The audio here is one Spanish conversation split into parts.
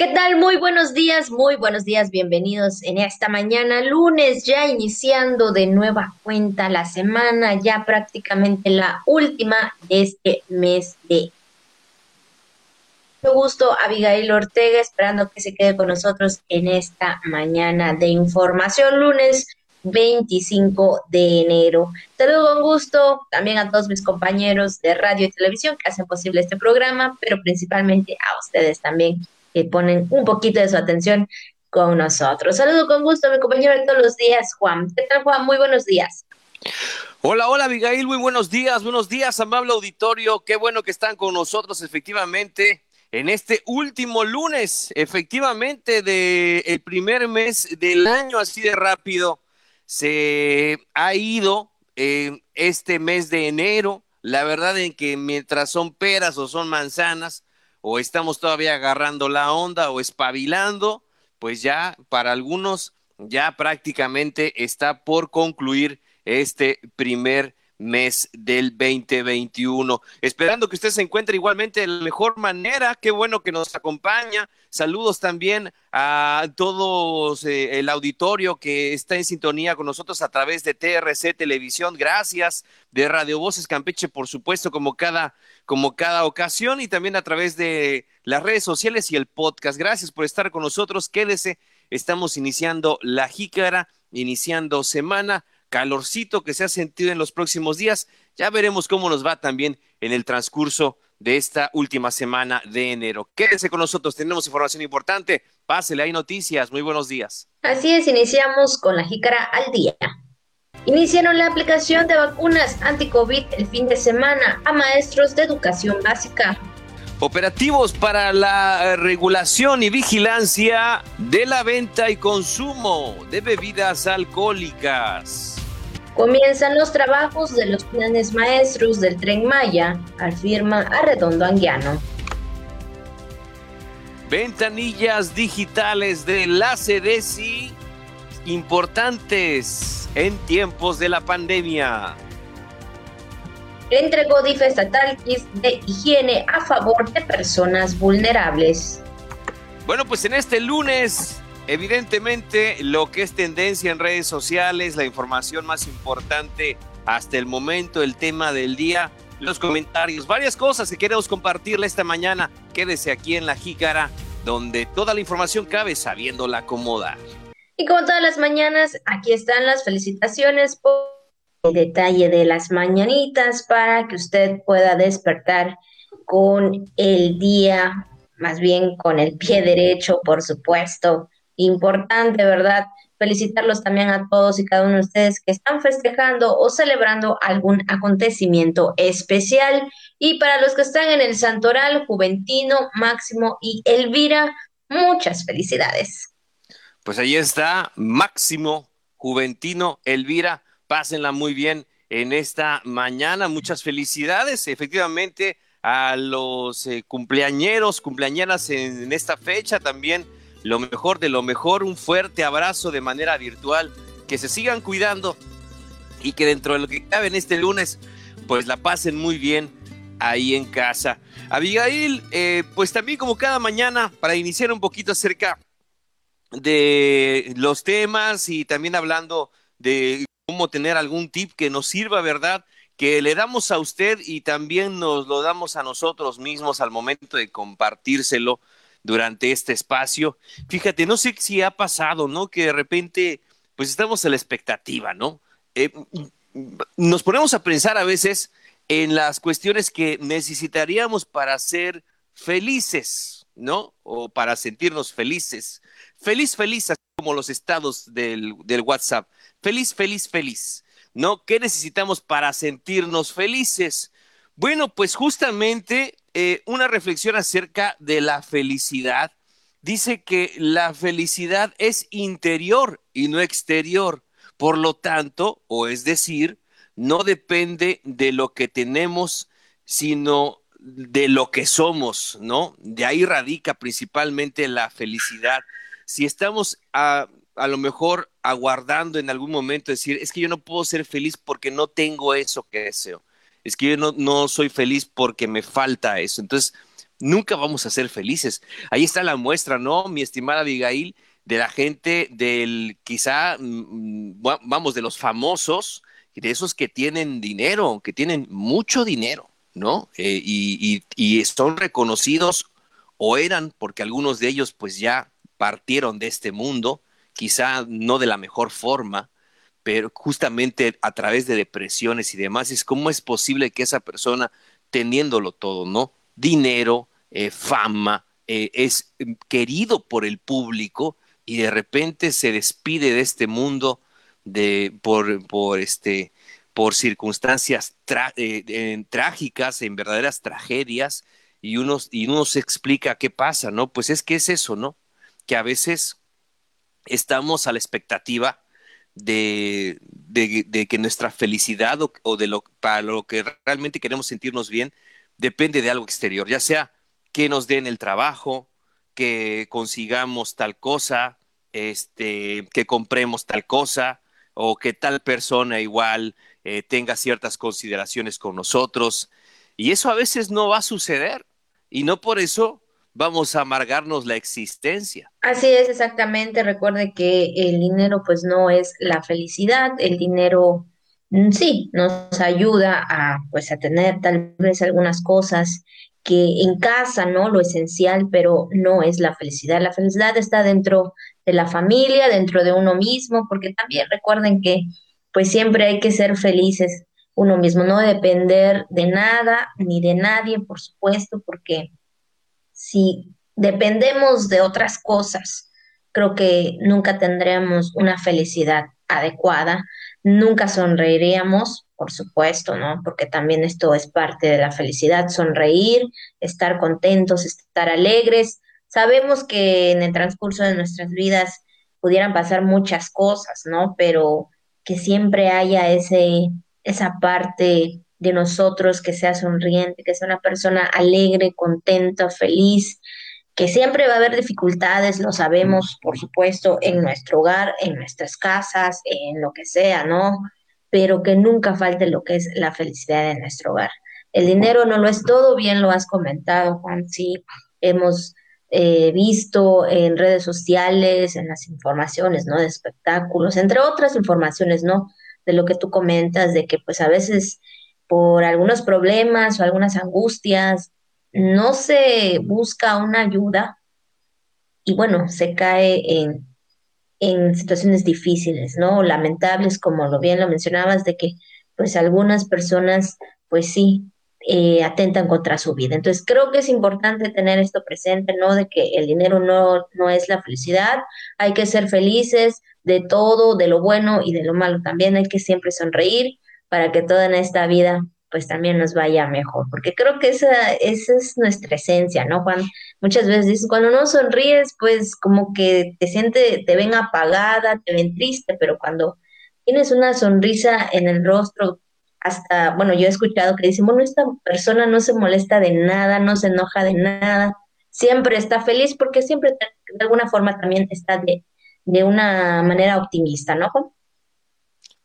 ¿Qué tal? Muy buenos días, muy buenos días, bienvenidos en esta mañana, lunes, ya iniciando de nueva cuenta la semana, ya prácticamente la última de este mes de. Mucho gusto, Abigail Ortega, esperando que se quede con nosotros en esta mañana de información, lunes 25 de enero. Saludo con gusto también a todos mis compañeros de radio y televisión que hacen posible este programa, pero principalmente a ustedes también que ponen un poquito de su atención con nosotros. Saludo con gusto a mi compañero de todos los días, Juan. ¿Qué tal, Juan? Muy buenos días. Hola, hola, Abigail. Muy buenos días. Buenos días, amable auditorio. Qué bueno que están con nosotros, efectivamente, en este último lunes, efectivamente, del el primer mes del año, así de rápido. Se ha ido eh, este mes de enero. La verdad en que mientras son peras o son manzanas, o estamos todavía agarrando la onda o espabilando, pues ya para algunos ya prácticamente está por concluir este primer mes del 2021. Esperando que usted se encuentre igualmente de la mejor manera. Qué bueno que nos acompaña. Saludos también a todos eh, el auditorio que está en sintonía con nosotros a través de TRC Televisión. Gracias de Radio Voces Campeche, por supuesto, como cada como cada ocasión y también a través de las redes sociales y el podcast. Gracias por estar con nosotros. Quédese. Estamos iniciando la jícara, iniciando semana calorcito que se ha sentido en los próximos días. Ya veremos cómo nos va también en el transcurso de esta última semana de enero. Quédense con nosotros, tenemos información importante. Pásele, hay noticias. Muy buenos días. Así es, iniciamos con la jícara al día. Iniciaron la aplicación de vacunas anti-COVID el fin de semana a maestros de educación básica. Operativos para la regulación y vigilancia de la venta y consumo de bebidas alcohólicas. Comienzan los trabajos de los planes maestros del Tren Maya, afirma Arredondo Anguiano. Ventanillas digitales de la CDC importantes en tiempos de la pandemia. Entregó DIF estatal de higiene a favor de personas vulnerables. Bueno, pues en este lunes Evidentemente, lo que es tendencia en redes sociales, la información más importante hasta el momento, el tema del día, los comentarios, varias cosas que queremos compartirle esta mañana. Quédese aquí en la jícara, donde toda la información cabe sabiéndola acomodar. Y como todas las mañanas, aquí están las felicitaciones por el detalle de las mañanitas para que usted pueda despertar con el día, más bien con el pie derecho, por supuesto importante, ¿verdad? Felicitarlos también a todos y cada uno de ustedes que están festejando o celebrando algún acontecimiento especial. Y para los que están en el Santoral, Juventino, Máximo y Elvira, muchas felicidades. Pues ahí está, Máximo, Juventino, Elvira, pásenla muy bien en esta mañana. Muchas felicidades, efectivamente, a los eh, cumpleañeros, cumpleañeras en esta fecha también lo mejor de lo mejor, un fuerte abrazo de manera virtual, que se sigan cuidando y que dentro de lo que cabe en este lunes, pues la pasen muy bien ahí en casa. Abigail, eh, pues también como cada mañana, para iniciar un poquito acerca de los temas y también hablando de cómo tener algún tip que nos sirva, ¿verdad? Que le damos a usted y también nos lo damos a nosotros mismos al momento de compartírselo durante este espacio. Fíjate, no sé si ha pasado, ¿no? Que de repente, pues estamos a la expectativa, ¿no? Eh, nos ponemos a pensar a veces en las cuestiones que necesitaríamos para ser felices, ¿no? O para sentirnos felices. Feliz, feliz, así como los estados del, del WhatsApp. Feliz, feliz, feliz. ¿No? ¿Qué necesitamos para sentirnos felices? Bueno, pues justamente eh, una reflexión acerca de la felicidad. Dice que la felicidad es interior y no exterior. Por lo tanto, o es decir, no depende de lo que tenemos, sino de lo que somos, ¿no? De ahí radica principalmente la felicidad. Si estamos a, a lo mejor aguardando en algún momento decir, es que yo no puedo ser feliz porque no tengo eso que deseo es que yo no, no soy feliz porque me falta eso. Entonces, nunca vamos a ser felices. Ahí está la muestra, ¿no? Mi estimada Abigail, de la gente del, quizá, mm, mm, vamos, de los famosos, de esos que tienen dinero, que tienen mucho dinero, ¿no? Eh, y, y, son reconocidos o eran, porque algunos de ellos pues ya partieron de este mundo, quizá no de la mejor forma, pero justamente a través de depresiones y demás, es cómo es posible que esa persona, teniéndolo todo, ¿no? Dinero, eh, fama, eh, es querido por el público y de repente se despide de este mundo de, por, por, este, por circunstancias eh, trágicas, en verdaderas tragedias, y uno, y uno se explica qué pasa, ¿no? Pues es que es eso, ¿no? Que a veces estamos a la expectativa de, de, que nuestra felicidad o, de lo para lo que realmente queremos sentirnos bien depende de algo exterior, ya sea que nos den el trabajo, que consigamos tal cosa, este, que compremos tal cosa, o que tal persona igual eh, tenga ciertas consideraciones con nosotros. Y eso a veces no va a suceder. Y no por eso vamos a amargarnos la existencia. Así es, exactamente. Recuerde que el dinero pues no es la felicidad, el dinero mm, sí nos ayuda a pues a tener tal vez algunas cosas que en casa, ¿no? Lo esencial, pero no es la felicidad. La felicidad está dentro de la familia, dentro de uno mismo, porque también recuerden que pues siempre hay que ser felices uno mismo, no depender de nada ni de nadie, por supuesto, porque si dependemos de otras cosas, creo que nunca tendremos una felicidad adecuada, nunca sonreiríamos, por supuesto, ¿no? Porque también esto es parte de la felicidad, sonreír, estar contentos, estar alegres. Sabemos que en el transcurso de nuestras vidas pudieran pasar muchas cosas, ¿no? Pero que siempre haya ese, esa parte de nosotros que sea sonriente, que sea una persona alegre, contenta, feliz, que siempre va a haber dificultades, lo sabemos, por supuesto, en nuestro hogar, en nuestras casas, en lo que sea, ¿no? pero que nunca falte lo que es la felicidad en nuestro hogar. El dinero no lo es todo, bien lo has comentado, Juan, sí, hemos eh, visto en redes sociales, en las informaciones, ¿no? De espectáculos, entre otras informaciones, ¿no? De lo que tú comentas, de que pues a veces por algunos problemas o algunas angustias no se busca una ayuda y bueno, se cae en, en situaciones difíciles, ¿no? Lamentables, como lo bien lo mencionabas, de que pues algunas personas, pues sí, eh, atentan contra su vida. Entonces, creo que es importante tener esto presente, ¿no? De que el dinero no, no es la felicidad, hay que ser felices de todo, de lo bueno y de lo malo también, hay que siempre sonreír para que toda en esta vida pues también nos vaya mejor, porque creo que esa, esa es nuestra esencia, ¿no, Juan? Muchas veces dices, cuando no sonríes, pues como que te siente, te ven apagada, te ven triste, pero cuando tienes una sonrisa en el rostro, hasta, bueno, yo he escuchado que dicen, bueno, esta persona no se molesta de nada, no se enoja de nada, siempre está feliz porque siempre de alguna forma también está de, de una manera optimista, ¿no, Juan?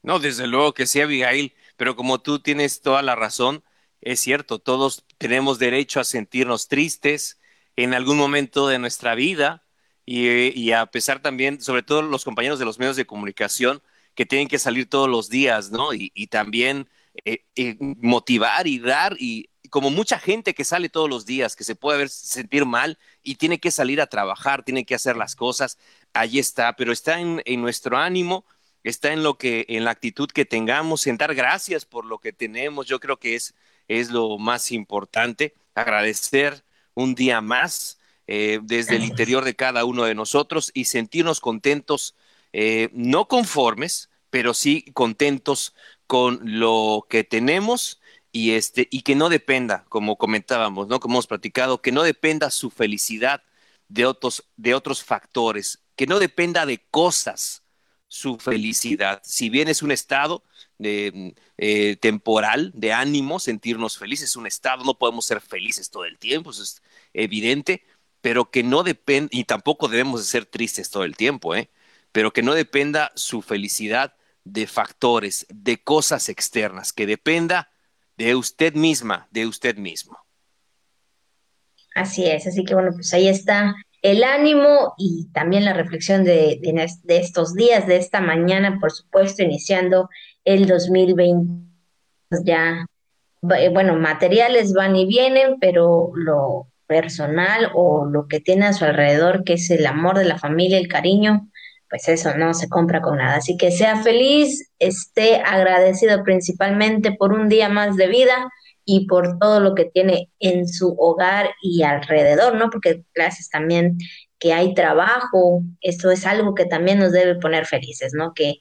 No, desde luego que sí, Abigail pero como tú tienes toda la razón, es cierto, todos tenemos derecho a sentirnos tristes en algún momento de nuestra vida y, a pesar también, sobre todo los compañeros de los medios de comunicación, que tienen que salir todos los días, ¿no? Y, también eh, eh, motivar y dar, y como mucha gente que sale todos los días, que se puede ver, sentir mal y tiene que salir a trabajar, tiene que hacer las cosas, ahí está, pero está en nuestro ánimo está en lo que, en la actitud que tengamos, en dar gracias por lo que tenemos. Yo creo que es, es lo más importante, agradecer un día más eh, desde el interior de cada uno de nosotros y sentirnos contentos, eh, no conformes, pero sí contentos con lo que tenemos y este y que no dependa, como comentábamos, ¿no? Como hemos platicado, que no dependa su felicidad de otros de otros factores, que no dependa de cosas, su felicidad. Si bien es un estado de, eh, temporal de ánimo, sentirnos felices, es un estado, no podemos ser felices todo el tiempo, eso es evidente, pero que no depende, y tampoco debemos de ser tristes todo el tiempo, ¿eh? pero que no dependa su felicidad de factores, de cosas externas, que dependa de usted misma, de usted mismo. Así es, así que bueno, pues ahí está el ánimo y también la reflexión de, de, estos días, de esta mañana, por supuesto, iniciando el 2020. Pues ya, eh, bueno, materiales van y vienen, pero lo personal o lo que tiene a su alrededor, que es el amor de la familia, el cariño, pues eso no se compra con nada. Así que sea feliz, esté agradecido principalmente por un día más de vida y por todo lo que tiene en su hogar y alrededor, ¿no? Porque gracias también que hay trabajo, esto es algo que también nos debe poner felices, ¿no? Que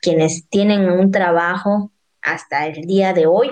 quienes tienen un trabajo hasta el día de hoy,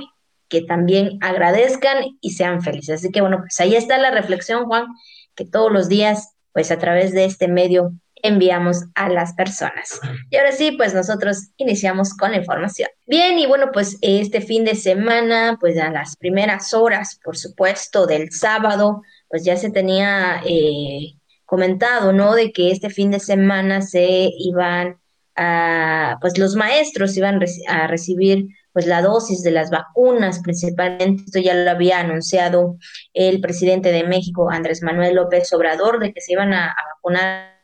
que también agradezcan y sean felices. Así que bueno, pues ahí está la reflexión, Juan, que todos los días, pues a través de este medio enviamos a las personas. Y ahora sí, pues nosotros iniciamos con la información. Bien, y bueno, pues este fin de semana, pues a las primeras horas, por supuesto, del sábado, pues ya se tenía eh, comentado, ¿no? De que este fin de semana se iban a, pues los maestros iban a recibir pues la dosis de las vacunas, principalmente, esto ya lo había anunciado el presidente de México, Andrés Manuel López Obrador, de que se iban a, a vacunar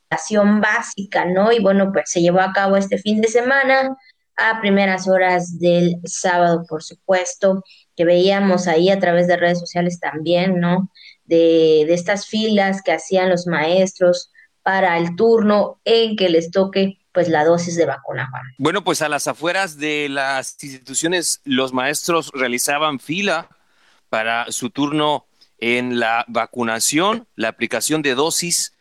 básica, ¿no? Y bueno, pues se llevó a cabo este fin de semana a primeras horas del sábado, por supuesto, que veíamos ahí a través de redes sociales también, ¿no? De, estas filas que hacían los maestros para el turno en que les toque pues la dosis de vacuna. Bueno, pues a las afueras de las instituciones los maestros realizaban fila para su turno en la vacunación, la aplicación de dosis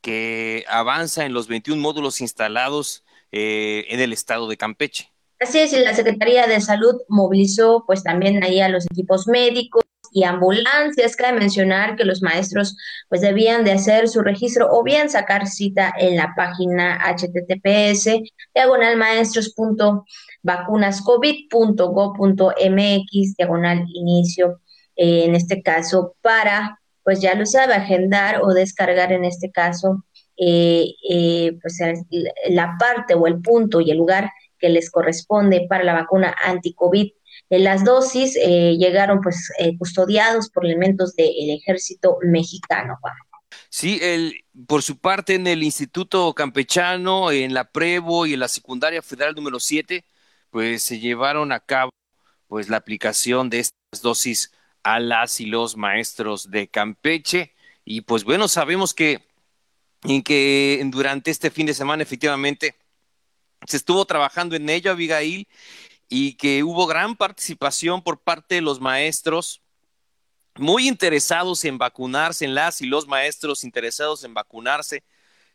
que avanza en los 21 módulos instalados eh, en el estado de Campeche. Así es, y la Secretaría de Salud movilizó pues también ahí a los equipos médicos y ambulancias. Cabe mencionar que los maestros pues debían de hacer su registro o bien sacar cita en la página https diagonal maestros.vacunascovid.go.mx diagonal inicio eh, en este caso para pues ya lo sabe, agendar o descargar en este caso eh, eh, pues la parte o el punto y el lugar que les corresponde para la vacuna anti-COVID. Eh, las dosis llegaron pues custodiados por elementos del ejército mexicano, Sí, el, por su parte en el Instituto Campechano, en la Prevo y en la Secundaria Federal número 7, pues se llevaron a cabo pues la aplicación de estas dosis a las y los maestros de Campeche. Y pues bueno, sabemos que, que durante este fin de semana efectivamente se estuvo trabajando en ello, Abigail, y que hubo gran participación por parte de los maestros muy interesados en vacunarse, en las y los maestros interesados en vacunarse.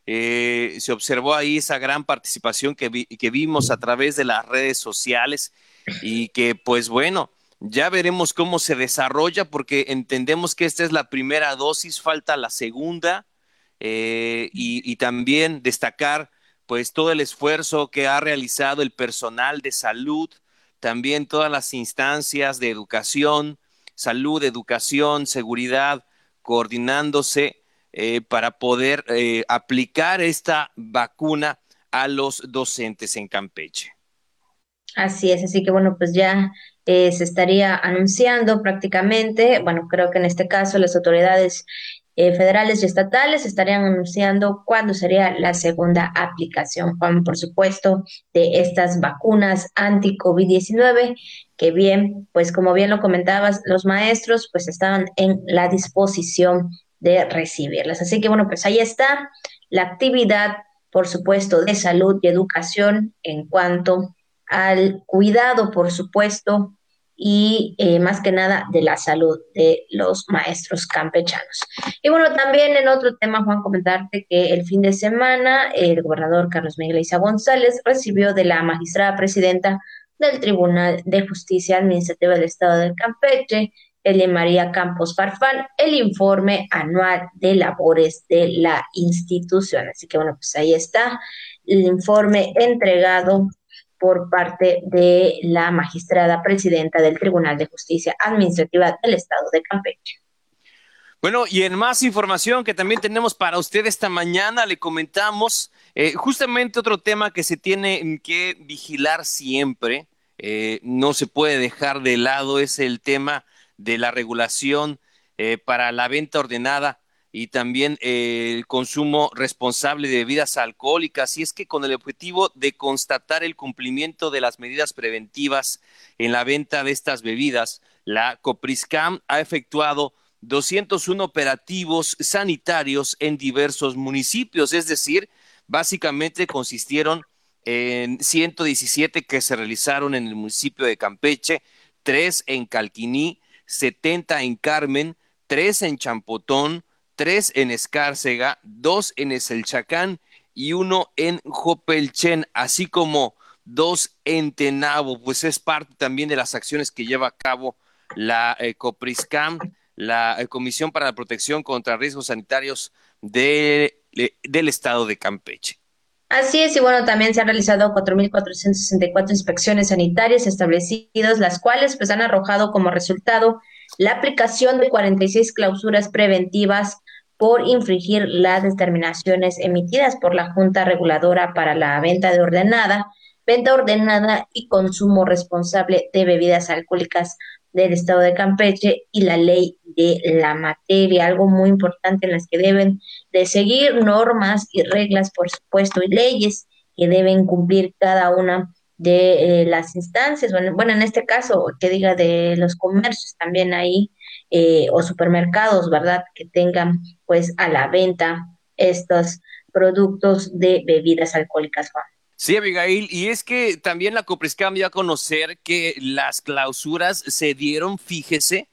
Eh, se observó ahí esa gran participación que, que vimos a través de las redes sociales y que pues bueno, ya veremos cómo se desarrolla porque entendemos que esta es la primera dosis, falta la segunda eh, y, también destacar pues todo el esfuerzo que ha realizado el personal de salud, también todas las instancias de educación, salud, educación, seguridad, coordinándose eh, para poder eh, aplicar esta vacuna a los docentes en Campeche. Así es, así que bueno, pues ya eh, se estaría anunciando prácticamente, bueno, creo que en este caso las autoridades eh, federales y estatales estarían anunciando cuándo sería la segunda aplicación, Juan, por supuesto, de estas vacunas anti-COVID-19, que bien, pues como bien lo comentabas, los maestros pues estaban en la disposición de recibirlas. Así que bueno, pues ahí está la actividad, por supuesto, de salud y educación en cuanto al cuidado, por supuesto, y eh, más que nada de la salud de los maestros campechanos. Y bueno, también en otro tema, Juan, comentarte que el fin de semana el gobernador Carlos Miguel Isa González recibió de la magistrada presidenta del Tribunal de Justicia Administrativa del Estado del Campeche, Elia María Campos Farfán, el informe anual de labores de la institución. Así que bueno, pues ahí está el informe entregado por parte de la magistrada presidenta del Tribunal de Justicia Administrativa del Estado de Campeche. Bueno, y en más información que también tenemos para usted esta mañana, le comentamos eh, justamente otro tema que se tiene que vigilar siempre, eh, no se puede dejar de lado, es el tema de la regulación eh, para la venta ordenada y también eh, el consumo responsable de bebidas alcohólicas, y es que con el objetivo de constatar el cumplimiento de las medidas preventivas en la venta de estas bebidas, la Copriscam ha efectuado 201 operativos sanitarios en diversos municipios, es decir, básicamente consistieron en 117 que se realizaron en el municipio de Campeche, 3 en Calquiní, 70 en Carmen, 3 en Champotón, tres en Escárcega, dos en Eselchacán y uno en Jopelchen, así como dos en Tenabo, pues es parte también de las acciones que lleva a cabo la eh, Copriscam, la eh, Comisión para la Protección contra Riesgos Sanitarios de, del Estado de Campeche. Así es, y bueno, también se han realizado 4.464 inspecciones sanitarias establecidas, las cuales pues han arrojado como resultado la aplicación de 46 clausuras preventivas por infringir las determinaciones emitidas por la Junta Reguladora para la Venta de Ordenada, Venta Ordenada y Consumo Responsable de Bebidas Alcohólicas del Estado de Campeche y la ley de la materia, algo muy importante en las que deben de seguir normas y reglas, por supuesto, y leyes que deben cumplir cada una de eh, las instancias, bueno, bueno, en este caso, que diga de los comercios también ahí, eh, o supermercados, ¿verdad? Que tengan pues a la venta estos productos de bebidas alcohólicas. Sí, Abigail, y es que también la Copriscam dio a conocer que las clausuras se dieron, fíjese,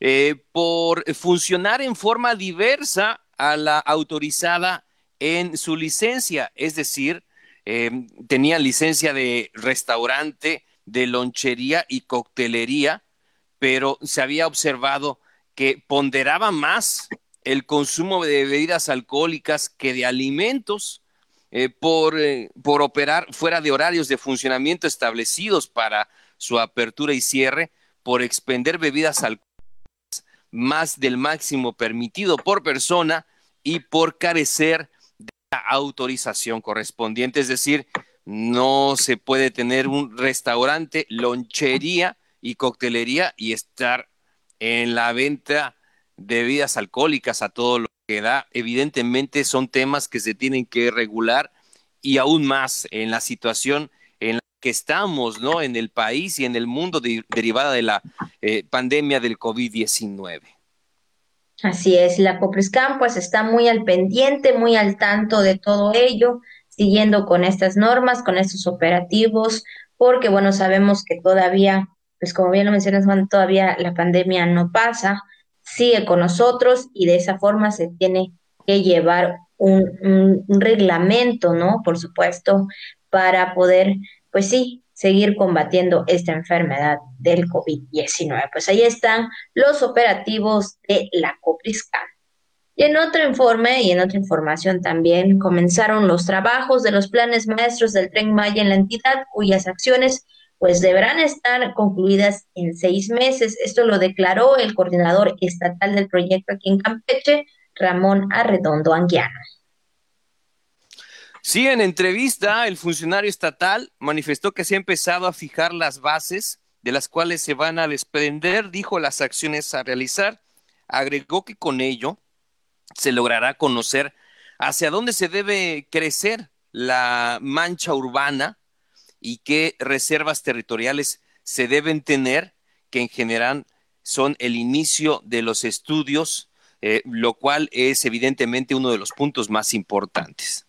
eh, por funcionar en forma diversa a la autorizada en su licencia, es decir, eh, tenía licencia de restaurante, de lonchería y coctelería, pero se había observado que ponderaba más el consumo de bebidas alcohólicas que de alimentos eh, por, eh, por operar fuera de horarios de funcionamiento establecidos para su apertura y cierre, por expender bebidas alcohólicas más del máximo permitido por persona y por carecer autorización correspondiente, es decir, no se puede tener un restaurante, lonchería y coctelería y estar en la venta de bebidas alcohólicas a todo lo que da. Evidentemente son temas que se tienen que regular y aún más en la situación en la que estamos, ¿no? En el país y en el mundo derivada de la eh, pandemia del COVID-19. Así es, la Copriscam pues está muy al pendiente, muy al tanto de todo ello, siguiendo con estas normas, con estos operativos, porque bueno, sabemos que todavía, pues como bien lo mencionas, Juan, todavía la pandemia no pasa, sigue con nosotros y de esa forma se tiene que llevar un, reglamento, ¿no? Por supuesto, para poder, pues sí, seguir combatiendo esta enfermedad del COVID-19. Pues ahí están los operativos de la Copriscan. Y en otro informe y en otra información también comenzaron los trabajos de los planes maestros del Tren Maya en la entidad, cuyas acciones pues deberán estar concluidas en seis meses. Esto lo declaró el coordinador estatal del proyecto aquí en Campeche, Ramón Arredondo Anguiano. Sí, en entrevista, el funcionario estatal manifestó que se ha empezado a fijar las bases de las cuales se van a desprender, dijo las acciones a realizar. Agregó que con ello se logrará conocer hacia dónde se debe crecer la mancha urbana y qué reservas territoriales se deben tener, que en general son el inicio de los estudios, eh, lo cual es evidentemente uno de los puntos más importantes.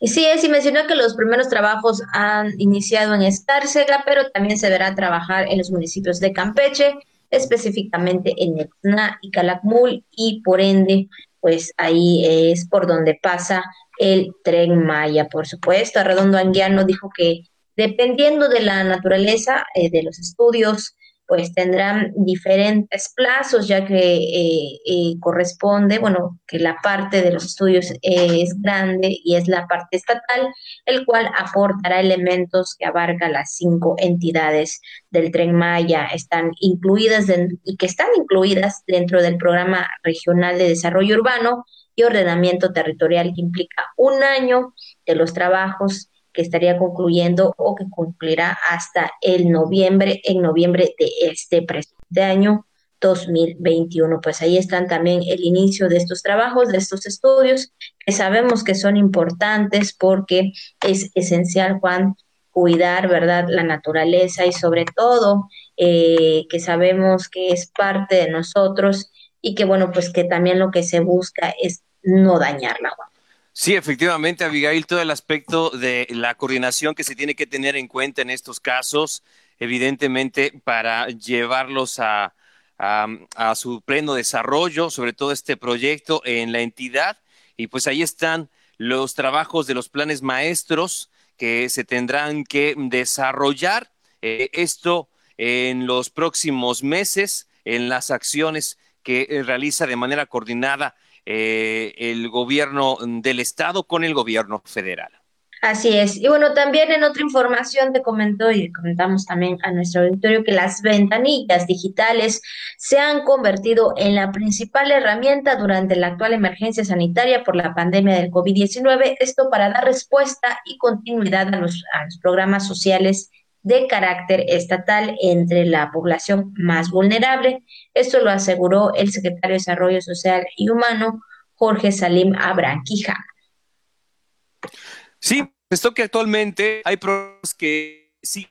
Sí, es, y mencionó que los primeros trabajos han iniciado en Escárcega, pero también se verá trabajar en los municipios de Campeche, específicamente en Etna y Calakmul, y por ende, pues ahí es por donde pasa el tren Maya, por supuesto. Arredondo Anguiano dijo que dependiendo de la naturaleza eh, de los estudios, pues tendrán diferentes plazos, ya que eh, eh, corresponde, bueno, que la parte de los estudios es grande y es la parte estatal, el cual aportará elementos que abarca las cinco entidades del Tren Maya, están incluidas y que están incluidas dentro del Programa Regional de Desarrollo Urbano y Ordenamiento Territorial, que implica un año de los trabajos que estaría concluyendo o que cumplirá hasta el noviembre, en noviembre de este presente año, 2021. Pues ahí están también el inicio de estos trabajos, de estos estudios, que sabemos que son importantes porque es esencial, Juan, cuidar, ¿verdad?, la naturaleza y sobre todo eh, que sabemos que es parte de nosotros y que, bueno, pues que también lo que se busca es no dañarla, Juan. Sí, efectivamente, Abigail, todo el aspecto de la coordinación que se tiene que tener en cuenta en estos casos, evidentemente, para llevarlos a, su pleno desarrollo, sobre todo este proyecto en la entidad. Y pues ahí están los trabajos de los planes maestros que se tendrán que desarrollar. Eh, esto en los próximos meses, en las acciones que realiza de manera coordinada eh, el gobierno del estado con el gobierno federal. Así es. Y bueno, también en otra información te comentó y comentamos también a nuestro auditorio que las ventanillas digitales se han convertido en la principal herramienta durante la actual emergencia sanitaria por la pandemia del COVID-19. Esto para dar respuesta y continuidad a los, a los programas sociales de carácter estatal entre la población más vulnerable. Esto lo aseguró el secretario de Desarrollo Social y Humano, Jorge Salim Abranquija. Sí, esto que actualmente hay programas que sí,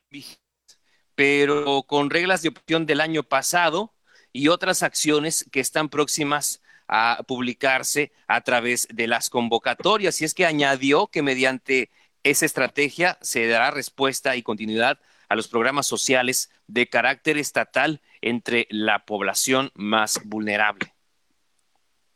pero con reglas de opción del año pasado y otras acciones que están próximas a publicarse a través de las convocatorias. Y es que añadió que mediante esa estrategia se dará respuesta y continuidad a los programas sociales de carácter estatal entre la población más vulnerable.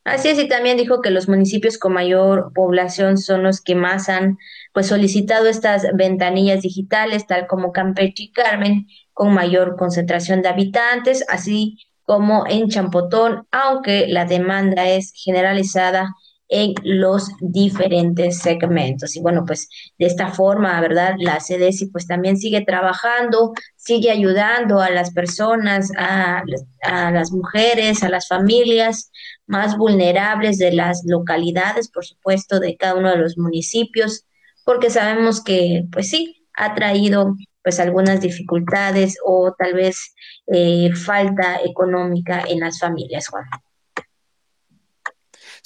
Así es, y también dijo que los municipios con mayor población son los que más han pues solicitado estas ventanillas digitales, tal como Campeche y Carmen, con mayor concentración de habitantes, así como en Champotón, aunque la demanda es generalizada en los diferentes segmentos. Y bueno, pues de esta forma, ¿verdad? La CDC pues también sigue trabajando, sigue ayudando a las personas, a, a las mujeres, a las familias más vulnerables de las localidades, por supuesto, de cada uno de los municipios, porque sabemos que pues sí, ha traído pues algunas dificultades o tal vez eh, falta económica en las familias, Juan.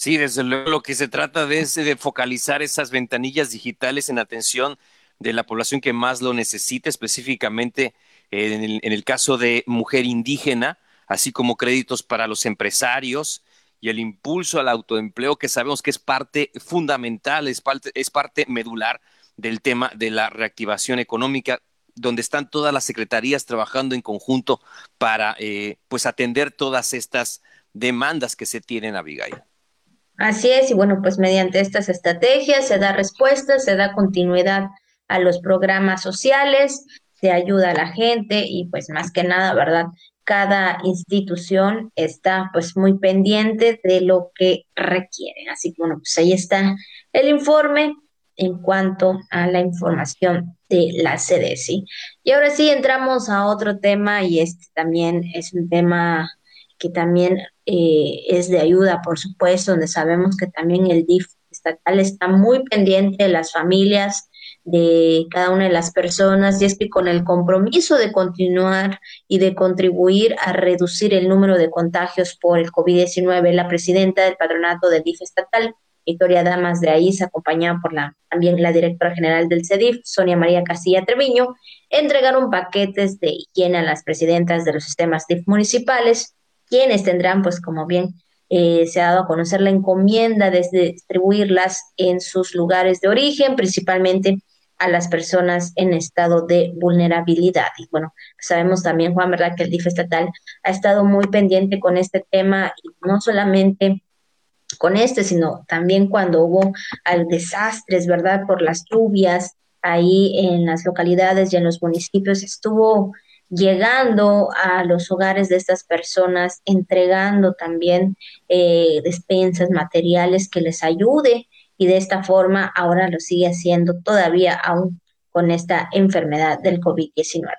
Sí, desde luego lo que se trata de es de focalizar esas ventanillas digitales en atención de la población que más lo necesita, específicamente en el, caso de mujer indígena, así como créditos para los empresarios y el impulso al autoempleo, que sabemos que es parte fundamental, es parte, es parte medular del tema de la reactivación económica, donde están todas las secretarías trabajando en conjunto para eh, pues atender todas estas demandas que se tienen, Abigail. Así es, y bueno, pues mediante estas estrategias se da respuesta, se da continuidad a los programas sociales, se ayuda a la gente y pues más que nada, ¿verdad? Cada institución está pues muy pendiente de lo que requieren. Así que bueno, pues ahí está el informe en cuanto a la información de la CDC. Y ahora sí entramos a otro tema y este también es un tema que también eh, es de ayuda, por supuesto, donde sabemos que también el DIF estatal está muy pendiente de las familias, de cada una de las personas, y es que con el compromiso de continuar y de contribuir a reducir el número de contagios por el COVID-19, la presidenta del patronato del DIF estatal, Victoria Damas de Aiz, acompañada por la, también la directora general del CEDIF, Sonia María Castilla Treviño, entregaron paquetes de higiene a las presidentas de los sistemas DIF municipales, quienes tendrán, pues como bien eh, se ha dado a conocer la encomienda de distribuirlas en sus lugares de origen, principalmente a las personas en estado de vulnerabilidad. Y bueno, sabemos también, Juan, ¿verdad?, que el DIF estatal ha estado muy pendiente con este tema y no solamente con este, sino también cuando hubo al desastres, ¿verdad?, por las lluvias ahí en las localidades y en los municipios, estuvo llegando a los hogares de estas personas, entregando también eh, despensas, materiales que les ayude y de esta forma ahora lo sigue haciendo todavía aún con esta enfermedad del COVID-19.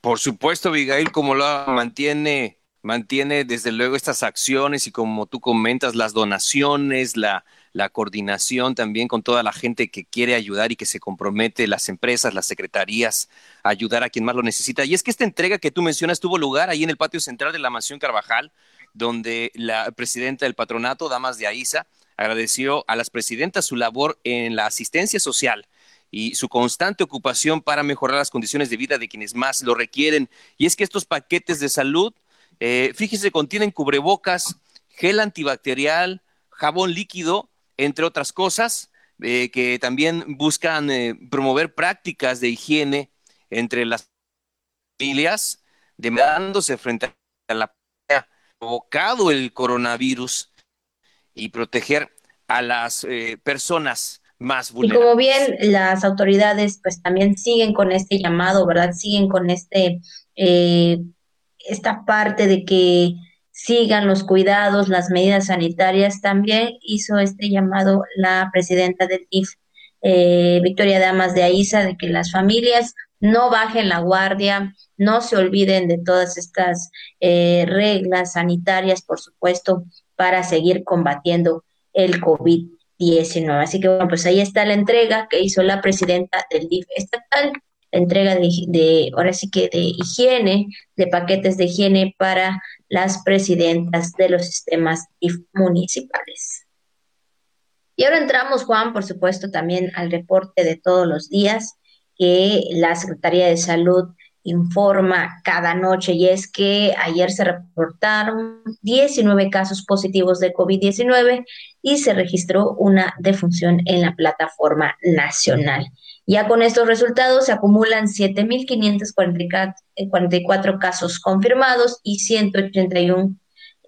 Por supuesto, Abigail, como lo mantiene, mantiene desde luego estas acciones y como tú comentas, las donaciones, la, la coordinación también con toda la gente que quiere ayudar y que se compromete, las empresas, las secretarías, a ayudar a quien más lo necesita. Y es que esta entrega que tú mencionas tuvo lugar ahí en el patio central de la Mansión Carvajal, donde la presidenta del patronato, Damas de Aiza, agradeció a las presidentas su labor en la asistencia social y su constante ocupación para mejorar las condiciones de vida de quienes más lo requieren. Y es que estos paquetes de salud, eh, fíjese, contienen cubrebocas, gel antibacterial, jabón líquido, entre otras cosas, eh, que también buscan eh, promover prácticas de higiene entre las familias, demandándose frente a la provocado el coronavirus y proteger a las eh, personas más vulnerables. Y como bien las autoridades pues también siguen con este llamado, ¿verdad? Siguen con este esta parte de que sigan los cuidados, las medidas sanitarias. También hizo este llamado la presidenta del TIF, eh, Victoria Damas de Aiza, de que las familias no bajen la guardia, no se olviden de todas estas eh, reglas sanitarias, por supuesto, para seguir combatiendo el COVID-19. Así que bueno, pues ahí está la entrega que hizo la presidenta del DIF estatal entrega de, ahora sí que de higiene, de paquetes de higiene para las presidentas de los sistemas municipales. Y ahora entramos, Juan, por supuesto, también al reporte de todos los días que la Secretaría de Salud informa cada noche y es que ayer se reportaron 19 casos positivos de COVID-19 y se registró una defunción en la plataforma nacional. Ya con estos resultados se acumulan 7.544 eh, casos confirmados y 181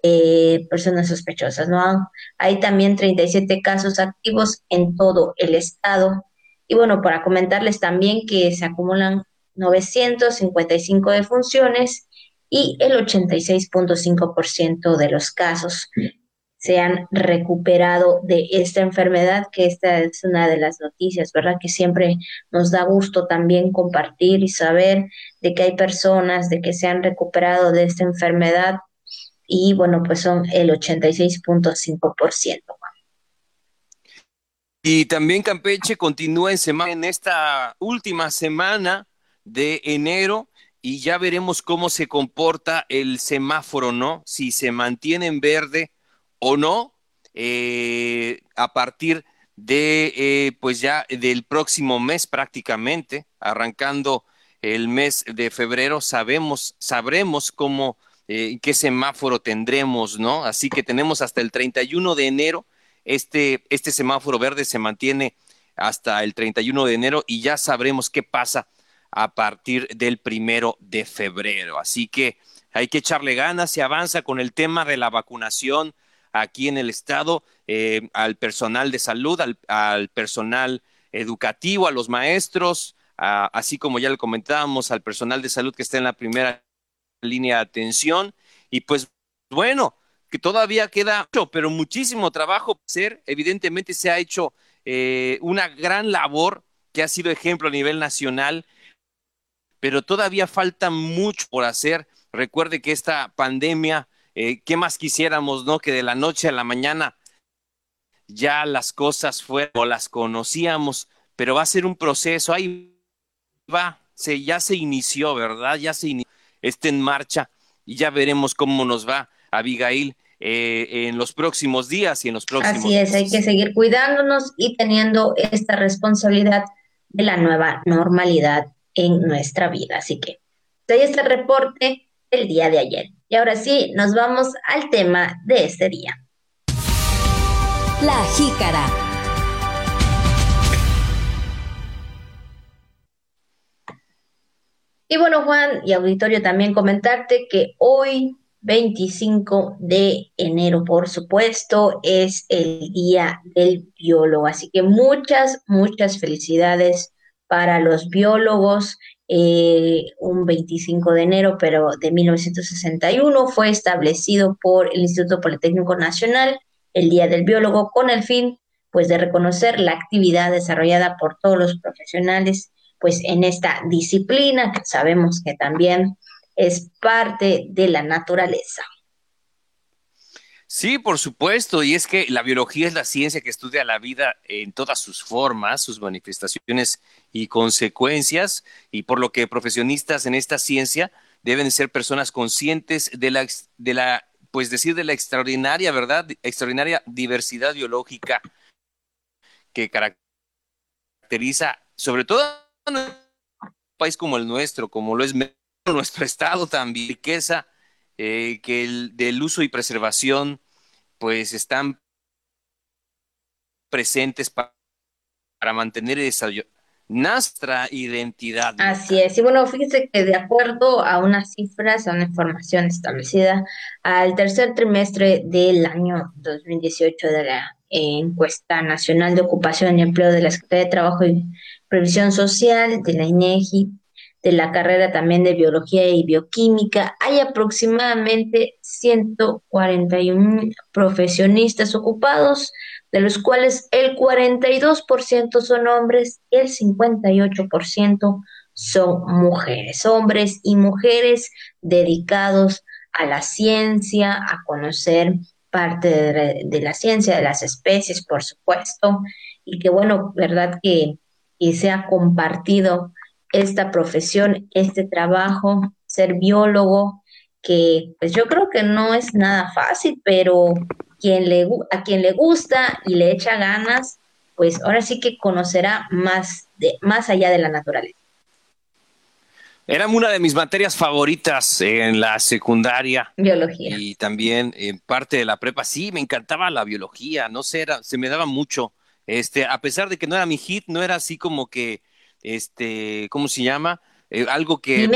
eh, personas sospechosas. ¿no? Hay también 37 casos activos en todo el estado. Y bueno, para comentarles también que se acumulan 955 defunciones y el 86.5% de los casos se han recuperado de esta enfermedad, que esta es una de las noticias, ¿verdad? Que siempre nos da gusto también compartir y saber de que hay personas de que se han recuperado de esta enfermedad y bueno, pues son el 86.5%. Y también Campeche continúa en, semana, en esta última semana de enero y ya veremos cómo se comporta el semáforo, ¿no? Si se mantiene en verde o no eh, a partir de, eh, pues ya del próximo mes prácticamente, arrancando el mes de febrero, sabemos, sabremos cómo, eh, qué semáforo tendremos, ¿no? Así que tenemos hasta el 31 de enero, este, este semáforo verde se mantiene hasta el 31 de enero y ya sabremos qué pasa a partir del primero de febrero. Así que hay que echarle ganas, se avanza con el tema de la vacunación, aquí en el Estado, eh, al personal de salud, al, personal educativo, a los maestros, así como ya le comentábamos, al personal de salud que está en la primera línea de atención. Y pues bueno, que todavía queda mucho, pero muchísimo trabajo por hacer. Evidentemente se ha hecho eh, una gran labor que ha sido ejemplo a nivel nacional, pero todavía falta mucho por hacer. Recuerde que esta pandemia eh, ¿Qué más quisiéramos, no? Que de la noche a la mañana ya las cosas fueran o las conocíamos, pero va a ser un proceso, ahí va, se, ya se inició, ¿verdad? Ya se inició, está en marcha y ya veremos cómo nos va, Abigail, eh, en los próximos días y en los próximos Así es, hay que seguir cuidándonos y teniendo esta responsabilidad de la nueva normalidad en nuestra vida. Así que ahí está el reporte del día de ayer. Y ahora sí, nos vamos al tema de este día. La jícara. Y bueno, Juan y auditorio, también comentarte que hoy, 25 de enero, por supuesto, es el Día del Biólogo. Así que muchas, muchas felicidades para los biólogos eh, un 25 de enero, pero de 1961, fue establecido por el Instituto Politécnico Nacional el Día del Biólogo con el fin pues de reconocer la actividad desarrollada por todos los profesionales pues en esta disciplina que sabemos que también es parte de la naturaleza. Sí, por supuesto, y es que la biología es la ciencia que estudia la vida en todas sus formas, sus manifestaciones y consecuencias, y por lo que profesionistas en esta ciencia deben ser personas conscientes de la, de la pues decir de la extraordinaria, ¿verdad? Extraordinaria diversidad biológica que caracteriza sobre todo a un país como el nuestro, como lo es nuestro estado también, riqueza eh, que el, del uso y preservación pues están presentes para, para mantener esa nuestra identidad. Así es, y bueno, fíjese que de acuerdo a unas cifras, a una información establecida al tercer trimestre del año 2018 de la encuesta nacional de ocupación y empleo de la Secretaría de Trabajo y Previsión Social, de la INEGI, de la carrera también de Biología y Bioquímica, hay aproximadamente 141 profesionistas ocupados de los cuales el 42% son hombres y el 58% son mujeres, hombres y mujeres dedicados a la ciencia, a conocer parte de, la ciencia de las especies, por supuesto, y que bueno, verdad que, que se ha compartido esta profesión, este trabajo, ser biólogo, que pues yo creo que no es nada fácil, pero quien le, a quien le gusta y le echa ganas, pues ahora sí que conocerá más, de, más allá de la naturaleza. Era una de mis materias favoritas en la secundaria. Biología. Y también en parte de la prepa. Sí, me encantaba la biología, no sé, era, se me daba mucho. Este, a pesar de que no era mi hit, no era así como que, este, ¿cómo se llama? Eh, algo que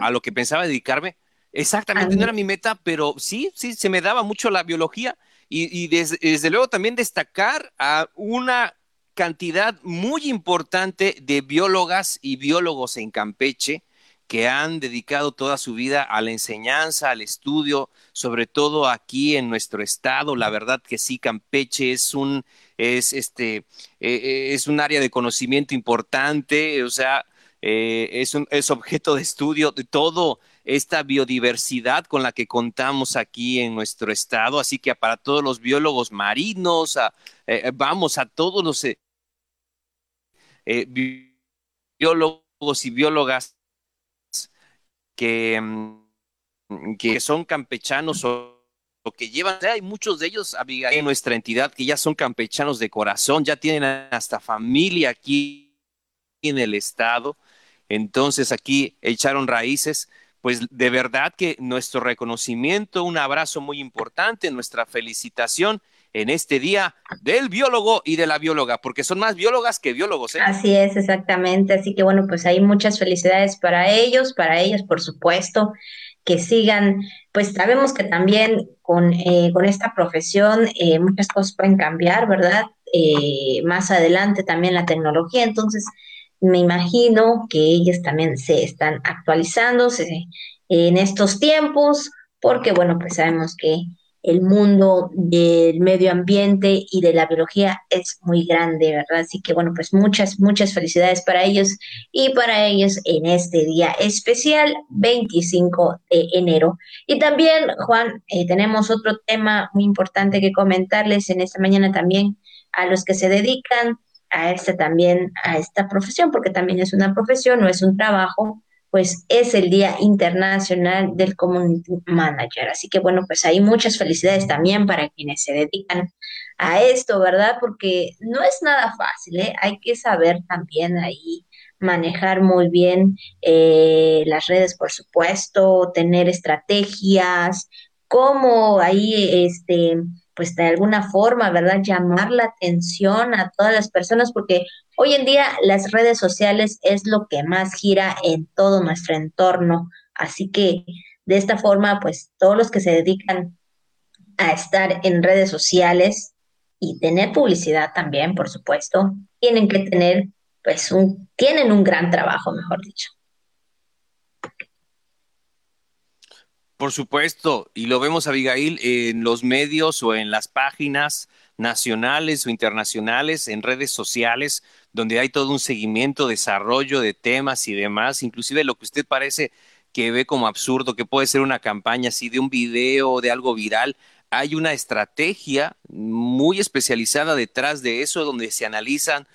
a lo que pensaba dedicarme. Exactamente, no era mi meta, pero sí, sí, se me daba mucho la biología y, desde, luego también destacar a una cantidad muy importante de biólogas y biólogos en Campeche que han dedicado toda su vida a la enseñanza, al estudio, sobre todo aquí en nuestro estado. La verdad que sí, Campeche es un es este e, e, es un área de conocimiento importante, o sea, eh, es un es objeto de estudio de todo esta biodiversidad con la que contamos aquí en nuestro estado. Así que para todos los biólogos marinos, eh, vamos a todos los eh, eh, biólogos y biólogas que, mm, que son campechanos o, que llevan, hay muchos de ellos en nuestra entidad que ya son campechanos de corazón, ya tienen hasta familia aquí en el estado. Entonces aquí echaron raíces pues de verdad que nuestro reconocimiento, un abrazo muy importante, nuestra felicitación en este día del biólogo y de la bióloga, porque son más biólogas que biólogos. ¿eh? Así es, exactamente. Así que bueno, pues hay muchas felicidades para ellos, para ellos, por supuesto, que sigan, pues sabemos que también con, eh, con esta profesión eh, muchas cosas pueden cambiar, ¿verdad? Eh, más adelante también la tecnología, entonces me imagino que ellas también se están actualizándose en estos tiempos, porque bueno, pues sabemos que el mundo del medio ambiente y de la biología es muy grande, ¿verdad? Así que bueno, pues muchas, muchas felicidades para ellos y para ellos en este día especial, 25 de enero. Y también, Juan, eh, tenemos otro tema muy importante que comentarles en esta mañana también a los que se dedican a este también, a esta profesión, porque también es una profesión, no es un trabajo, pues es el Día Internacional del Community Manager. Así que bueno, pues hay muchas felicidades también para quienes se dedican a esto, ¿verdad? Porque no es nada fácil, ¿eh? Hay que saber también ahí manejar muy bien eh, las redes, por supuesto, tener estrategias, cómo ahí, este, pues de alguna forma, ¿verdad? Llamar la atención a todas las personas, porque hoy en día las redes sociales es lo que más gira en todo nuestro entorno. Así que de esta forma, pues todos los que se dedican a estar en redes sociales y tener publicidad también, por supuesto, tienen que tener, pues, un, tienen un gran trabajo, mejor dicho. Por supuesto, y lo vemos, Abigail, en los medios o en las páginas nacionales o internacionales, en redes sociales, donde hay todo un seguimiento, desarrollo de temas y demás, inclusive lo que usted parece que ve como absurdo, que puede ser una campaña así de un video, de algo viral, hay una estrategia muy especializada detrás de eso, donde se analizan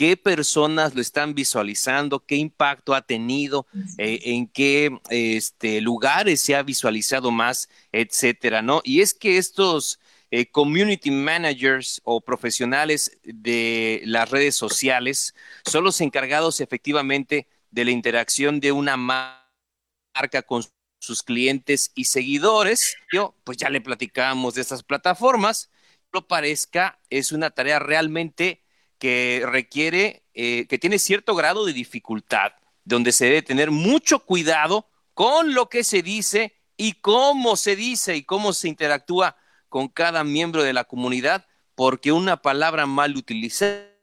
qué personas lo están visualizando, qué impacto ha tenido, eh, en qué este, lugares se ha visualizado más, etcétera, ¿no? Y es que estos eh, community managers o profesionales de las redes sociales son los encargados efectivamente de la interacción de una marca con sus clientes y seguidores. Yo, pues ya le platicamos de estas plataformas. Lo parezca, es una tarea realmente que requiere, eh, que tiene cierto grado de dificultad, donde se debe tener mucho cuidado con lo que se dice y cómo se dice y cómo se interactúa con cada miembro de la comunidad, porque una palabra mal utilizada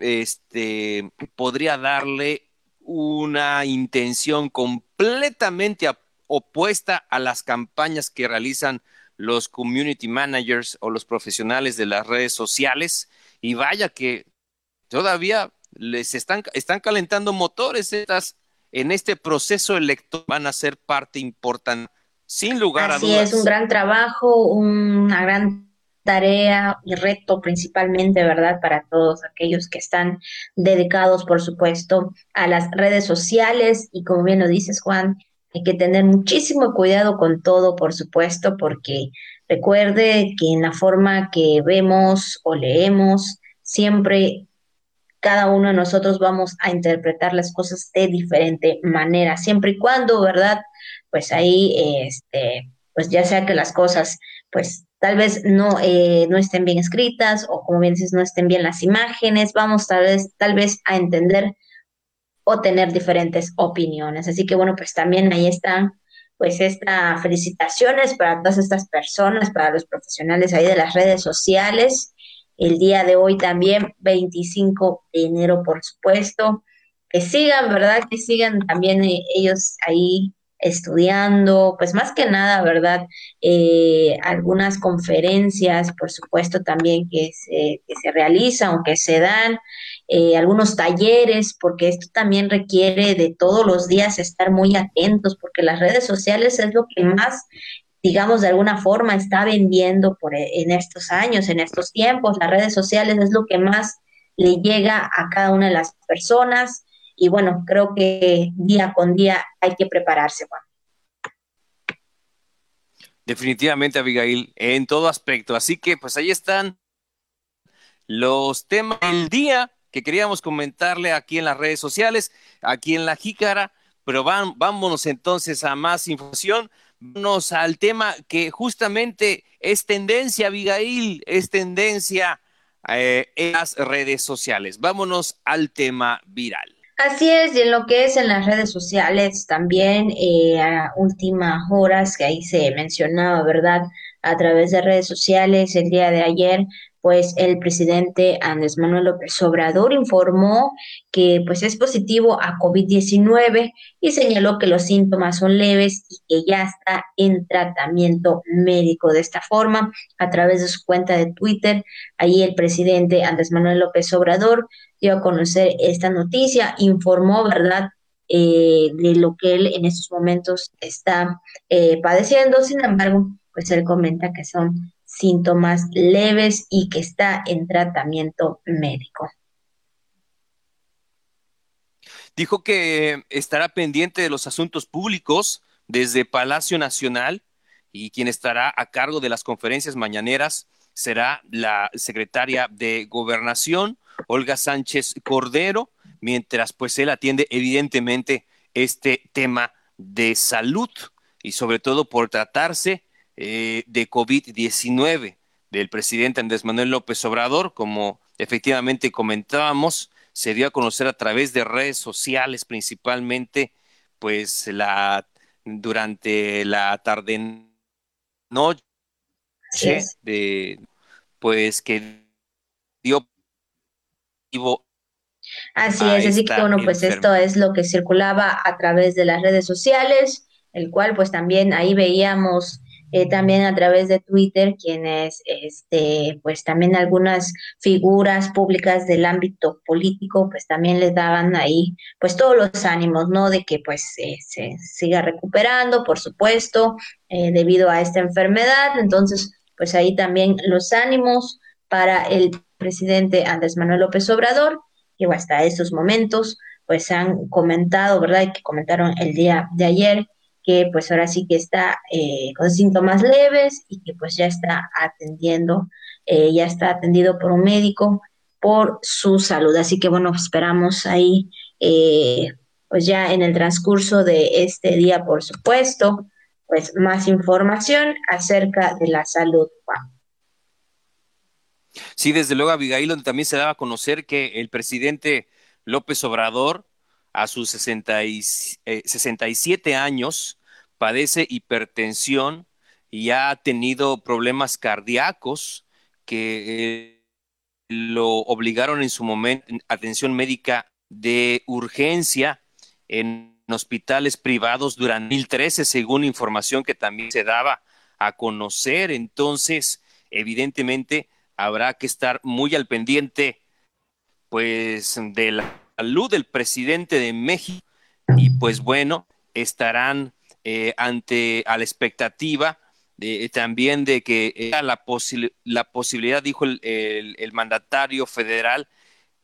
este, podría darle una intención completamente opuesta a las campañas que realizan los community managers o los profesionales de las redes sociales. Y vaya que todavía les están, están calentando motores estas, en este proceso electoral van a ser parte importante, sin lugar a dudas. Sí, es un gran trabajo, una gran tarea y reto principalmente, ¿verdad? Para todos aquellos que están dedicados, por supuesto, a las redes sociales y como bien lo dices, Juan, hay que tener muchísimo cuidado con todo, por supuesto, porque recuerde que en la forma que vemos o leemos, siempre cada uno de nosotros vamos a interpretar las cosas de diferente manera, siempre y cuando, ¿verdad? Pues ahí, este, pues ya sea que las cosas, pues tal vez no, eh, no estén bien escritas o como bien dices, no estén bien las imágenes, vamos tal vez, tal vez a entender o tener diferentes opiniones. Así que bueno, pues también ahí están, pues estas felicitaciones para todas estas personas, para los profesionales ahí de las redes sociales. El día de hoy también, 25 de enero, por supuesto. Que sigan, ¿verdad? Que sigan también eh, ellos ahí estudiando, pues más que nada, ¿verdad? Eh, algunas conferencias, por supuesto, también que se, que se realizan o que se dan, eh, algunos talleres, porque esto también requiere de todos los días estar muy atentos, porque las redes sociales es lo que más digamos, de alguna forma está vendiendo por, e, en estos años, en estos tiempos. Las redes sociales es lo que más le llega a cada una de las personas y bueno, creo que día con día hay que prepararse, Juan. Definitivamente, Abigail, en todo aspecto. Así que pues ahí están los temas del día que queríamos comentarle aquí en las redes sociales, aquí en la Jícara, pero van, vámonos entonces a más información. Vámonos al tema que justamente es tendencia, Abigail, es tendencia eh, en las redes sociales. Vámonos al tema viral. Así es, y en lo que es en las redes sociales también, eh, a últimas horas que ahí se mencionaba, ¿verdad? A través de redes sociales, el día de ayer pues el presidente Andrés Manuel López Obrador informó que pues es positivo a COVID-19 y señaló que los síntomas son leves y que ya está en tratamiento médico. De esta forma, a través de su cuenta de Twitter, ahí el presidente Andrés Manuel López Obrador dio a conocer esta noticia, informó, ¿verdad? Eh, de lo que él en estos momentos está eh, padeciendo. Sin embargo, pues él comenta que son síntomas leves y que está en tratamiento médico. Dijo que estará pendiente de los asuntos públicos desde Palacio Nacional y quien estará a cargo de las conferencias mañaneras será la secretaria de Gobernación, Olga Sánchez Cordero, mientras pues él atiende evidentemente este tema de salud y sobre todo por tratarse eh, de COVID-19 del presidente Andrés Manuel López Obrador, como efectivamente comentábamos, se dio a conocer a través de redes sociales principalmente, pues la durante la tarde noche de pues que dio Así es, así que bueno, pues esto es lo que circulaba a través de las redes sociales, el cual pues también ahí veíamos eh, también a través de Twitter, quienes, este, pues también algunas figuras públicas del ámbito político, pues también les daban ahí, pues todos los ánimos, ¿no? De que pues se siga recuperando, por supuesto, eh, debido a esta enfermedad. Entonces, pues ahí también los ánimos para el presidente Andrés Manuel López Obrador, que hasta esos momentos, pues han comentado, ¿verdad? Y que comentaron el día de ayer que pues ahora sí que está eh, con síntomas leves y que pues ya está atendiendo, eh, ya está atendido por un médico por su salud. Así que bueno, esperamos ahí eh, pues ya en el transcurso de este día, por supuesto, pues más información acerca de la salud. Sí, desde luego, Abigail, donde también se daba a conocer que el presidente López Obrador, a sus 67 años, padece hipertensión y ha tenido problemas cardíacos que eh, lo obligaron en su momento atención médica de urgencia en hospitales privados durante 2013, según información que también se daba a conocer. Entonces, evidentemente, habrá que estar muy al pendiente, pues, de la salud del presidente de México. Y pues bueno, estarán eh, ante a la expectativa de, también de que la, posibilidad, dijo el, mandatario federal,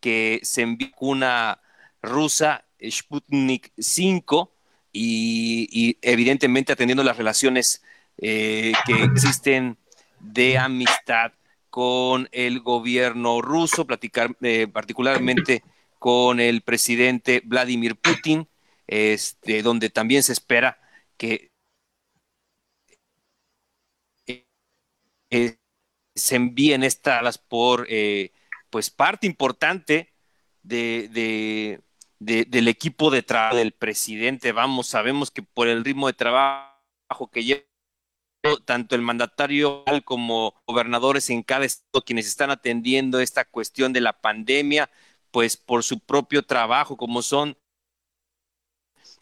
que se envíe una rusa Sputnik 5 y, y, evidentemente atendiendo las relaciones eh, que existen de amistad con el gobierno ruso, platicar eh, particularmente con el presidente Vladimir Putin, este, donde también se espera que se envíen estas por eh, pues parte importante de, del equipo de trabajo del presidente. Vamos, sabemos que por el ritmo de trabajo que lleva tanto el mandatario como gobernadores en cada estado quienes están atendiendo esta cuestión de la pandemia, pues por su propio trabajo, como son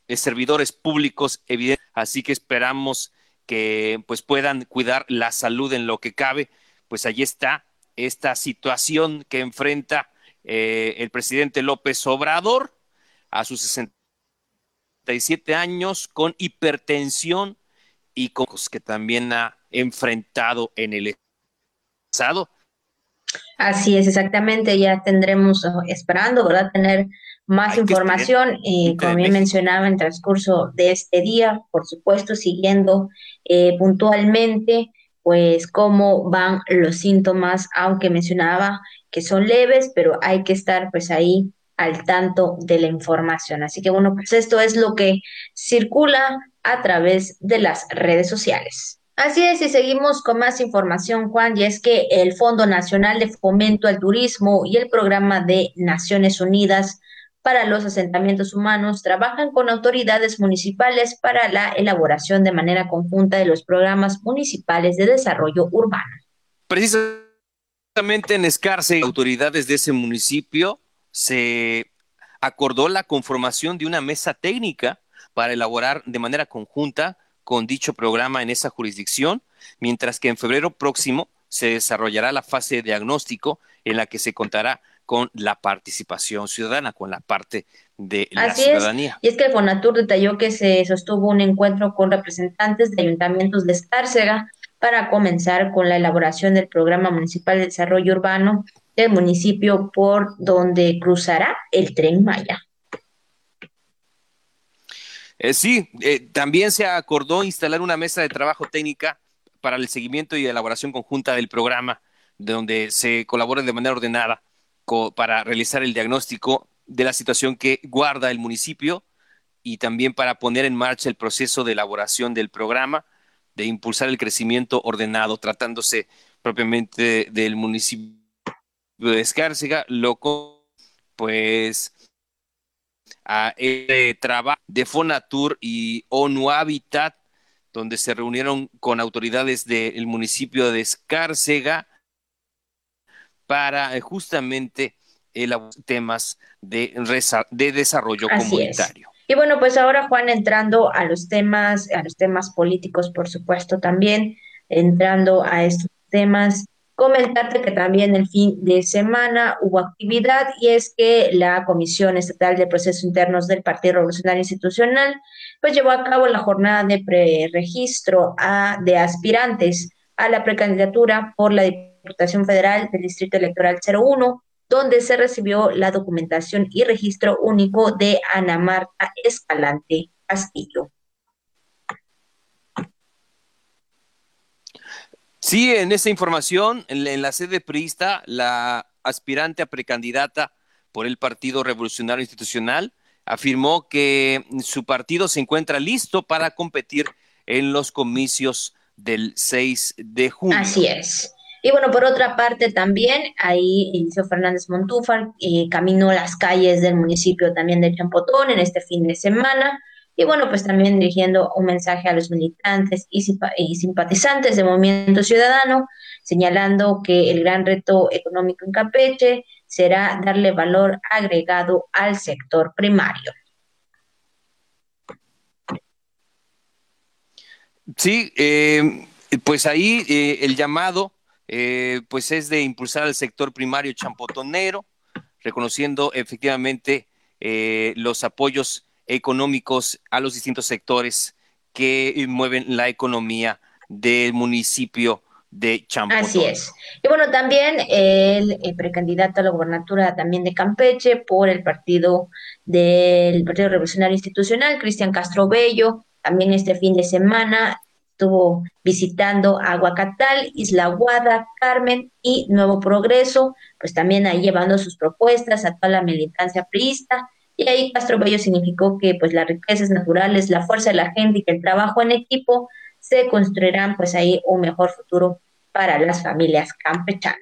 servidores públicos, evidente. Así que esperamos que pues puedan cuidar la salud en lo que cabe. Pues allí está esta situación que enfrenta eh, el presidente López Obrador a sus 67 años con hipertensión y con que también ha enfrentado en el pasado. Así es, exactamente, ya tendremos, esperando, ¿verdad? Tener más información, eh, como bien mencionaba, en transcurso de este día, por supuesto, siguiendo eh, puntualmente, pues cómo van los síntomas, aunque mencionaba que son leves, pero hay que estar pues ahí al tanto de la información. Así que bueno, pues esto es lo que circula a través de las redes sociales. Así es, y seguimos con más información, Juan, y es que el Fondo Nacional de Fomento al Turismo y el Programa de Naciones Unidas para los asentamientos humanos trabajan con autoridades municipales para la elaboración de manera conjunta de los programas municipales de desarrollo urbano. Precisamente en Escarce, autoridades de ese municipio se acordó la conformación de una mesa técnica para elaborar de manera conjunta con dicho programa en esa jurisdicción, mientras que en febrero próximo se desarrollará la fase de diagnóstico en la que se contará con la participación ciudadana, con la parte de la ciudadanía. Y es que Fonatur detalló que se sostuvo un encuentro con representantes de ayuntamientos de Escárcega para comenzar con la elaboración del Programa Municipal de Desarrollo Urbano del municipio por donde cruzará el tren Maya. Eh, sí, eh, también se acordó instalar una mesa de trabajo técnica para el seguimiento y elaboración conjunta del programa, donde se colabore de manera ordenada para realizar el diagnóstico de la situación que guarda el municipio y también para poner en marcha el proceso de elaboración del programa, de impulsar el crecimiento ordenado, tratándose propiamente del municipio de Escárcega, loco, pues a este trabajo de Fonatur y ONU Habitat, donde se reunieron con autoridades del municipio de Escárcega para eh, justamente los temas de, de desarrollo comunitario. Y bueno, pues ahora Juan entrando a los temas, a los temas políticos, por supuesto, también entrando a estos temas, comentarte que también el fin de semana hubo actividad y es que la Comisión Estatal de Procesos Internos del Partido Revolucionario Institucional pues llevó a cabo la jornada de preregistro a, de aspirantes a la precandidatura por la Diputación Federal del Distrito Electoral 01 donde se recibió la documentación y registro único de Ana Marta Escalante Castillo. Sí, en esa información, en la, sede priista, la aspirante a precandidata por el Partido Revolucionario Institucional afirmó que su partido se encuentra listo para competir en los comicios del 6 de junio. Así es. Y bueno, por otra parte también, ahí Eliseo Fernández Montúfar eh, caminó las calles del municipio también de Champotón en este fin de semana. Y bueno, pues también dirigiendo un mensaje a los militantes y, simpatizantes del Movimiento Ciudadano, señalando que el gran reto económico en Campeche será darle valor agregado al sector primario. Sí, eh, pues ahí eh, el llamado eh, pues es de impulsar al sector primario champotonero, reconociendo efectivamente eh, los apoyos económicos a los distintos sectores que mueven la economía del municipio de Champotón. Así es. Y bueno, también el, precandidato a la gobernatura también de Campeche por el partido del Partido Revolucionario Institucional, Cristian Castro Bello, también este fin de semana estuvo visitando Aguacatal, Isla Guada, Carmen y Nuevo Progreso, pues también ahí llevando sus propuestas a toda la militancia priista. Y ahí Castro Bello significó que pues las riquezas naturales, la fuerza de la gente y que el trabajo en equipo se construirán pues ahí un mejor futuro para las familias campechanas.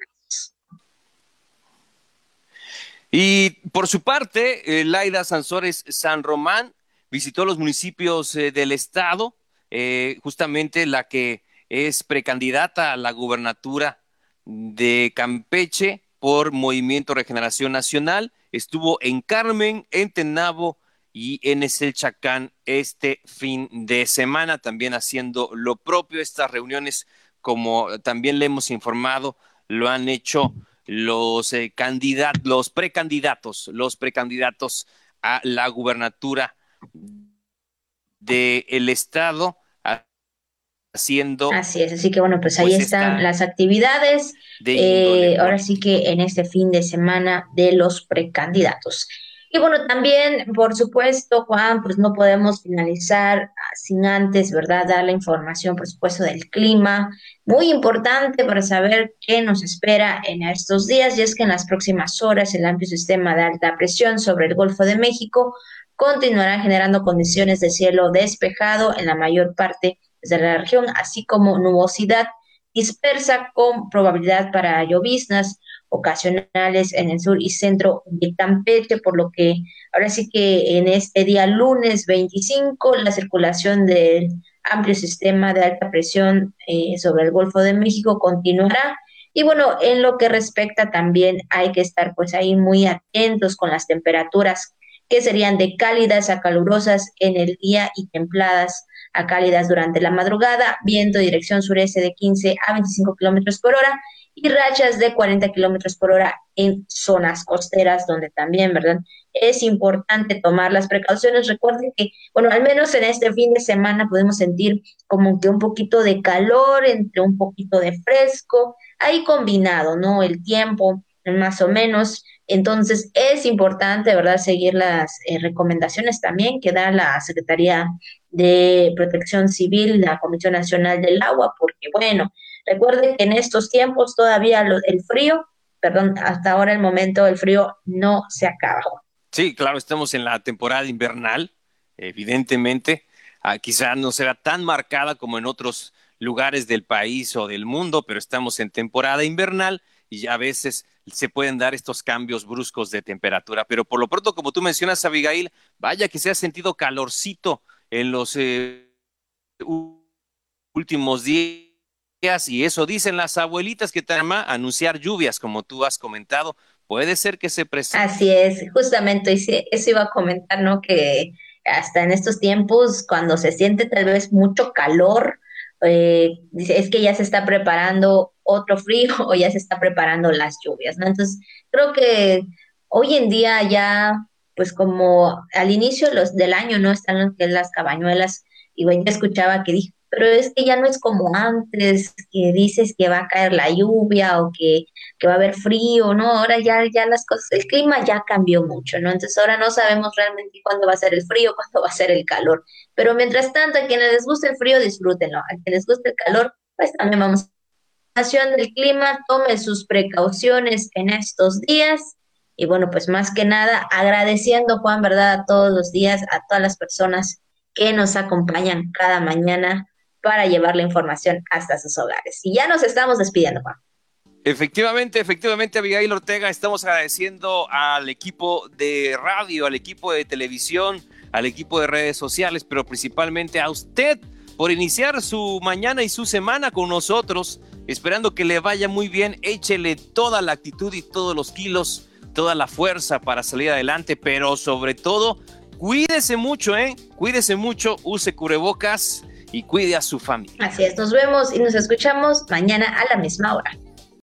Y por su parte, eh, Laida Sansores San Román visitó los municipios eh, del estado eh, justamente la que es precandidata a la gubernatura de Campeche por Movimiento Regeneración Nacional. Estuvo en Carmen, en Tenabo y en Chacán este fin de semana, también haciendo lo propio. Estas reuniones, como también le hemos informado, lo han hecho los eh, los precandidatos, los precandidatos a la gubernatura del estado haciendo. Así es, así que bueno, pues ahí pues están las actividades. Eh, ahora sí que en este fin de semana de los precandidatos. Y bueno, también, por supuesto, Juan, pues no podemos finalizar sin antes, ¿verdad?, dar la información, por supuesto, del clima. Muy importante para saber qué nos espera en estos días, y es que en las próximas horas el amplio sistema de alta presión sobre el Golfo de México continuará generando condiciones de cielo despejado en la mayor parte de la región, así como nubosidad dispersa con probabilidad para lloviznas ocasionales en el sur y centro de Campeche, por lo que ahora sí que en este día lunes 25 la circulación del amplio sistema de alta presión eh, sobre el Golfo de México continuará. Y bueno, en lo que respecta también hay que estar pues ahí muy atentos con las temperaturas que serían de cálidas a calurosas en el día y templadas a cálidas durante la madrugada, viento de dirección sureste de 15 a 25 kilómetros por hora y rachas de 40 kilómetros por hora en zonas costeras, donde también, ¿verdad? Es importante tomar las precauciones. Recuerden que, bueno, al menos en este fin de semana podemos sentir como que un poquito de calor entre un poquito de fresco, ahí combinado, ¿no? El tiempo, más o menos. Entonces, es importante, ¿verdad?, seguir las eh, recomendaciones también que da la Secretaría de Protección Civil, la Comisión Nacional del Agua, porque, bueno, recuerden que en estos tiempos todavía el frío, perdón, hasta ahora el momento del frío no se acaba. Sí, claro, estamos en la temporada invernal, evidentemente. Ah, quizá no será tan marcada como en otros lugares del país o del mundo, pero estamos en temporada invernal y a veces se pueden dar estos cambios bruscos de temperatura. Pero por lo pronto, como tú mencionas, Abigail, vaya que se ha sentido calorcito en los eh, últimos días y eso dicen las abuelitas que te ama anunciar lluvias, como tú has comentado. Puede ser que se presente. Así es, justamente eso iba a comentar, ¿no? Que hasta en estos tiempos, cuando se siente tal vez mucho calor, eh, es que ya se está preparando otro frío o ya se está preparando las lluvias, ¿no? Entonces, creo que hoy en día ya, pues como al inicio los, del año, ¿no? Están las cabañuelas, y bueno, escuchaba que dijo, pero es que ya no es como antes, que dices que va a caer la lluvia o que, va a haber frío, ¿no? Ahora ya, ya las cosas, el clima ya cambió mucho, ¿no? Entonces ahora no sabemos realmente cuándo va a ser el frío, cuándo va a ser el calor. Pero mientras tanto, a quienes les guste el frío, disfrútenlo. A quienes les guste el calor, pues también vamos. Del clima, tome sus precauciones en estos días. Y bueno, pues más que nada, agradeciendo, Juan, ¿verdad? A todos los días, a todas las personas que nos acompañan cada mañana para llevar la información hasta sus hogares. Y ya nos estamos despidiendo, Juan. Efectivamente, efectivamente, Abigail Ortega, estamos agradeciendo al equipo de radio, al equipo de televisión, al equipo de redes sociales, pero principalmente a usted por iniciar su mañana y su semana con nosotros, esperando que le vaya muy bien, échele toda la actitud y todos los kilos, toda la fuerza para salir adelante, pero sobre todo, cuídese mucho, ¿eh? Cuídese mucho, use cubrebocas y cuide a su familia. Así es, nos vemos y nos escuchamos mañana a la misma hora.